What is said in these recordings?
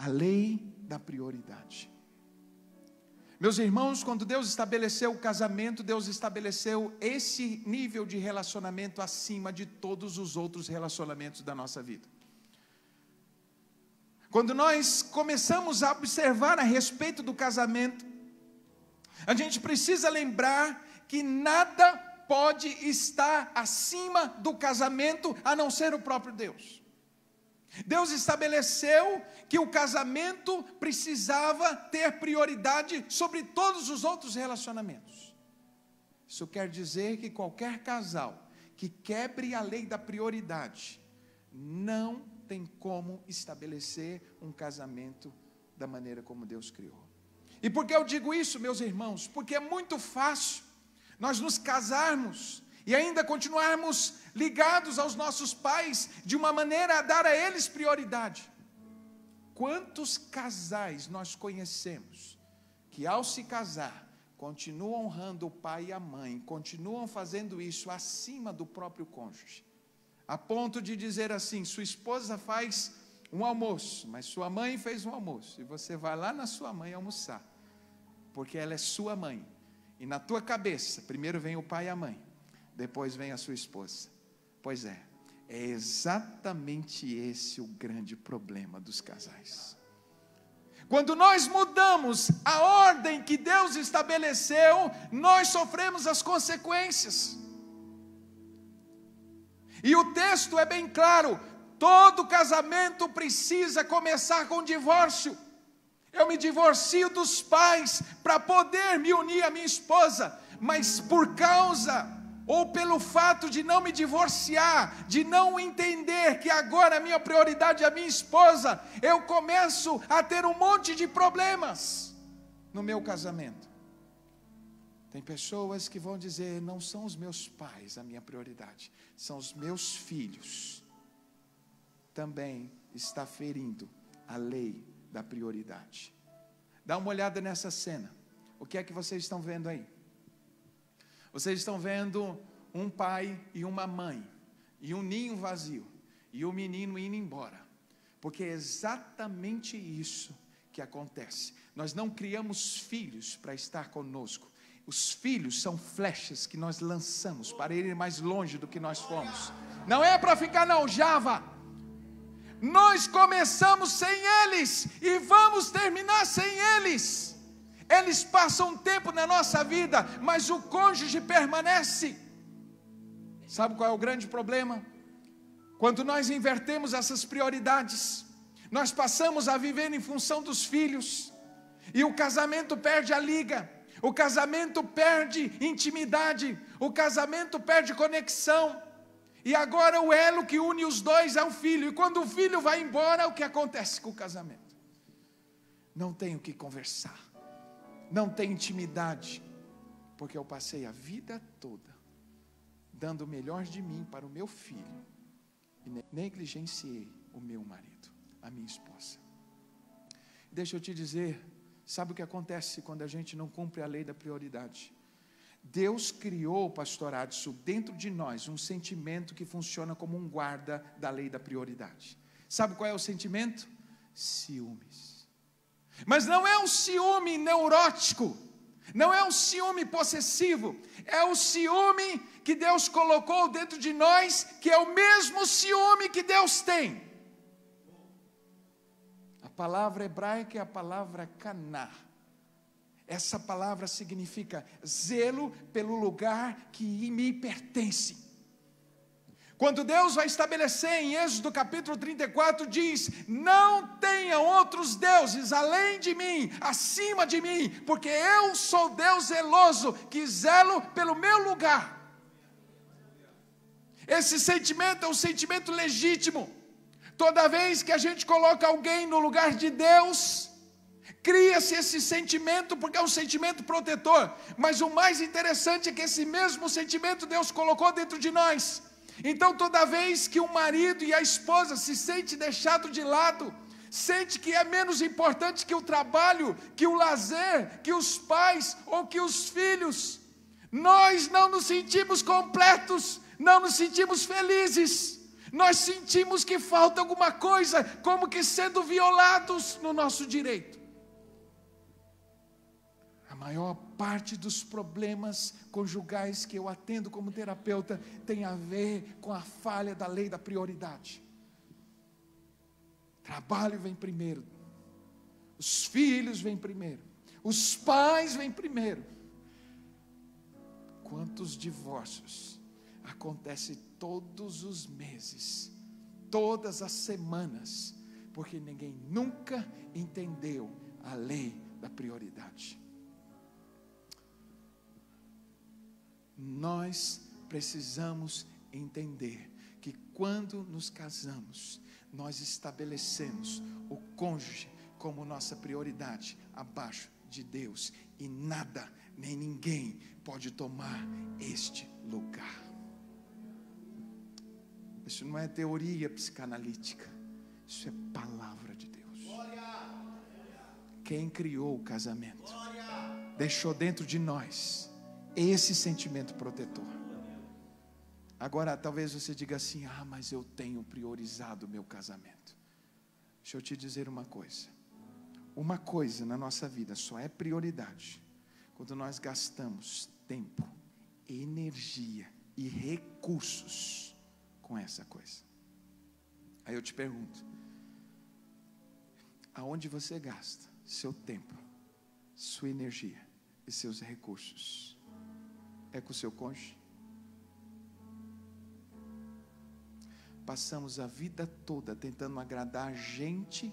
a lei da prioridade. Meus irmãos, quando Deus estabeleceu o casamento, Deus estabeleceu esse nível de relacionamento acima de todos os outros relacionamentos da nossa vida. Quando nós começamos a observar a respeito do casamento, a gente precisa lembrar que nada pode estar acima do casamento a não ser o próprio Deus. Deus estabeleceu que o casamento precisava ter prioridade sobre todos os outros relacionamentos. Isso quer dizer que qualquer casal que quebre a lei da prioridade não tem como estabelecer um casamento da maneira como Deus criou. E por que eu digo isso, meus irmãos? Porque é muito fácil nós nos casarmos e ainda continuarmos ligados aos nossos pais de uma maneira a dar a eles prioridade. Quantos casais nós conhecemos que, ao se casar, continuam honrando o pai e a mãe, continuam fazendo isso acima do próprio cônjuge, a ponto de dizer assim: sua esposa faz um almoço, mas sua mãe fez um almoço, e você vai lá na sua mãe almoçar, porque ela é sua mãe, e na tua cabeça, primeiro vem o pai e a mãe, depois vem a sua esposa. Pois é, é exatamente esse o grande problema dos casais. Quando nós mudamos a ordem que Deus estabeleceu, nós sofremos as consequências. E o texto é bem claro: todo casamento precisa começar com divórcio. Eu me divorcio dos pais para poder me unir à minha esposa, mas por causa ou pelo fato de não me divorciar, de não entender que agora a minha prioridade é a minha esposa, eu começo a ter um monte de problemas no meu casamento. Tem pessoas que vão dizer: não são os meus pais a minha prioridade, são os meus filhos. Também está ferindo a lei da prioridade. Dá uma olhada nessa cena. O que é que vocês estão vendo aí? Vocês estão vendo um pai e uma mãe, e um ninho vazio, e o menino indo embora, porque é exatamente isso que acontece. Nós não criamos filhos para estar conosco, os filhos são flechas que nós lançamos para irem mais longe do que nós fomos, não é para ficar na aljava. Nós começamos sem eles e vamos terminar sem eles. Eles passam tempo na nossa vida, mas o cônjuge permanece. Sabe qual é o grande problema? Quando nós invertemos essas prioridades, nós passamos a viver em função dos filhos, e o casamento perde a liga, o casamento perde intimidade, o casamento perde conexão, e agora o elo que une os dois é o filho, e quando o filho vai embora, o que acontece com o casamento? Não tem o que conversar não tem intimidade, porque eu passei a vida toda dando o melhor de mim para o meu filho e negligenciei o meu marido, a minha esposa. Deixa eu te dizer, sabe o que acontece quando a gente não cumpre a lei da prioridade? Deus criou, pastor Adson, dentro de nós um sentimento que funciona como um guarda da lei da prioridade. Sabe qual é o sentimento? Ciúmes. Mas não é um ciúme neurótico, não é um ciúme possessivo, é o ciúme que Deus colocou dentro de nós, que é o mesmo ciúme que Deus tem. A palavra hebraica é a palavra caná. Essa palavra significa zelo pelo lugar que me pertence. Quando Deus vai estabelecer em Êxodo capítulo 34, diz: Não tenha outros deuses além de mim, acima de mim, porque eu sou Deus zeloso, que zelo pelo meu lugar. Esse sentimento é um sentimento legítimo. Toda vez que a gente coloca alguém no lugar de Deus, cria-se esse sentimento, porque é um sentimento protetor. Mas o mais interessante é que esse mesmo sentimento Deus colocou dentro de nós então, toda vez que o marido e a esposa se sente deixado de lado, sente que é menos importante que o trabalho, que o lazer, que os pais ou que os filhos, nós não nos sentimos completos, não nos sentimos felizes. Nós sentimos que falta alguma coisa, como que sendo violados no nosso direito. Maior parte dos problemas conjugais que eu atendo como terapeuta tem a ver com a falha da lei da prioridade. Trabalho vem primeiro, os filhos vêm primeiro, os pais vêm primeiro. Quantos divórcios acontecem todos os meses, todas as semanas, porque ninguém nunca entendeu a lei da prioridade. Nós precisamos entender que quando nos casamos, nós estabelecemos o cônjuge como nossa prioridade abaixo de Deus e nada nem ninguém pode tomar este lugar. Isso não é teoria psicanalítica, isso é palavra de Deus. Quem criou o casamento deixou dentro de nós esse sentimento protetor. Agora, talvez você diga assim: ah, mas eu tenho priorizado o meu casamento. Deixa eu te dizer uma coisa. Uma coisa na nossa vida só é prioridade quando nós gastamos tempo, energia e recursos com essa coisa. Aí eu te pergunto: aonde você gasta seu tempo, sua energia e seus recursos? É com o seu cônjuge? Passamos a vida toda tentando agradar gente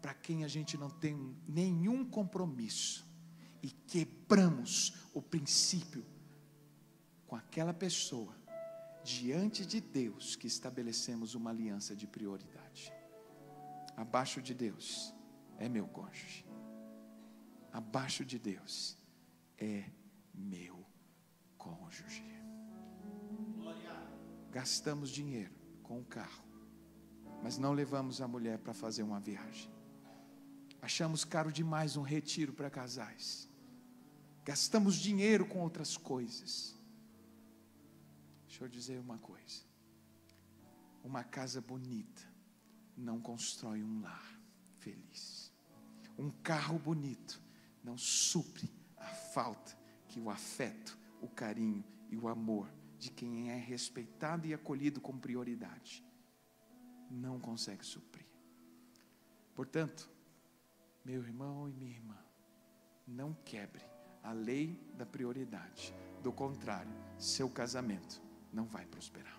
para quem a gente não tem nenhum compromisso e quebramos o princípio com aquela pessoa diante de Deus que estabelecemos uma aliança de prioridade. Abaixo de Deus é meu cônjuge. Abaixo de Deus é meu cônjuge. Gastamos dinheiro com o carro, mas não levamos a mulher para fazer uma viagem. Achamos caro demais um retiro para casais. Gastamos dinheiro com outras coisas. Deixa eu dizer uma coisa. Uma casa bonita não constrói um lar feliz. Um carro bonito não supre a falta que o afeto, o carinho e o amor de quem é respeitado e acolhido com prioridade não consegue suprir. Portanto, meu irmão e minha irmã, não quebre a lei da prioridade. Do contrário, seu casamento não vai prosperar.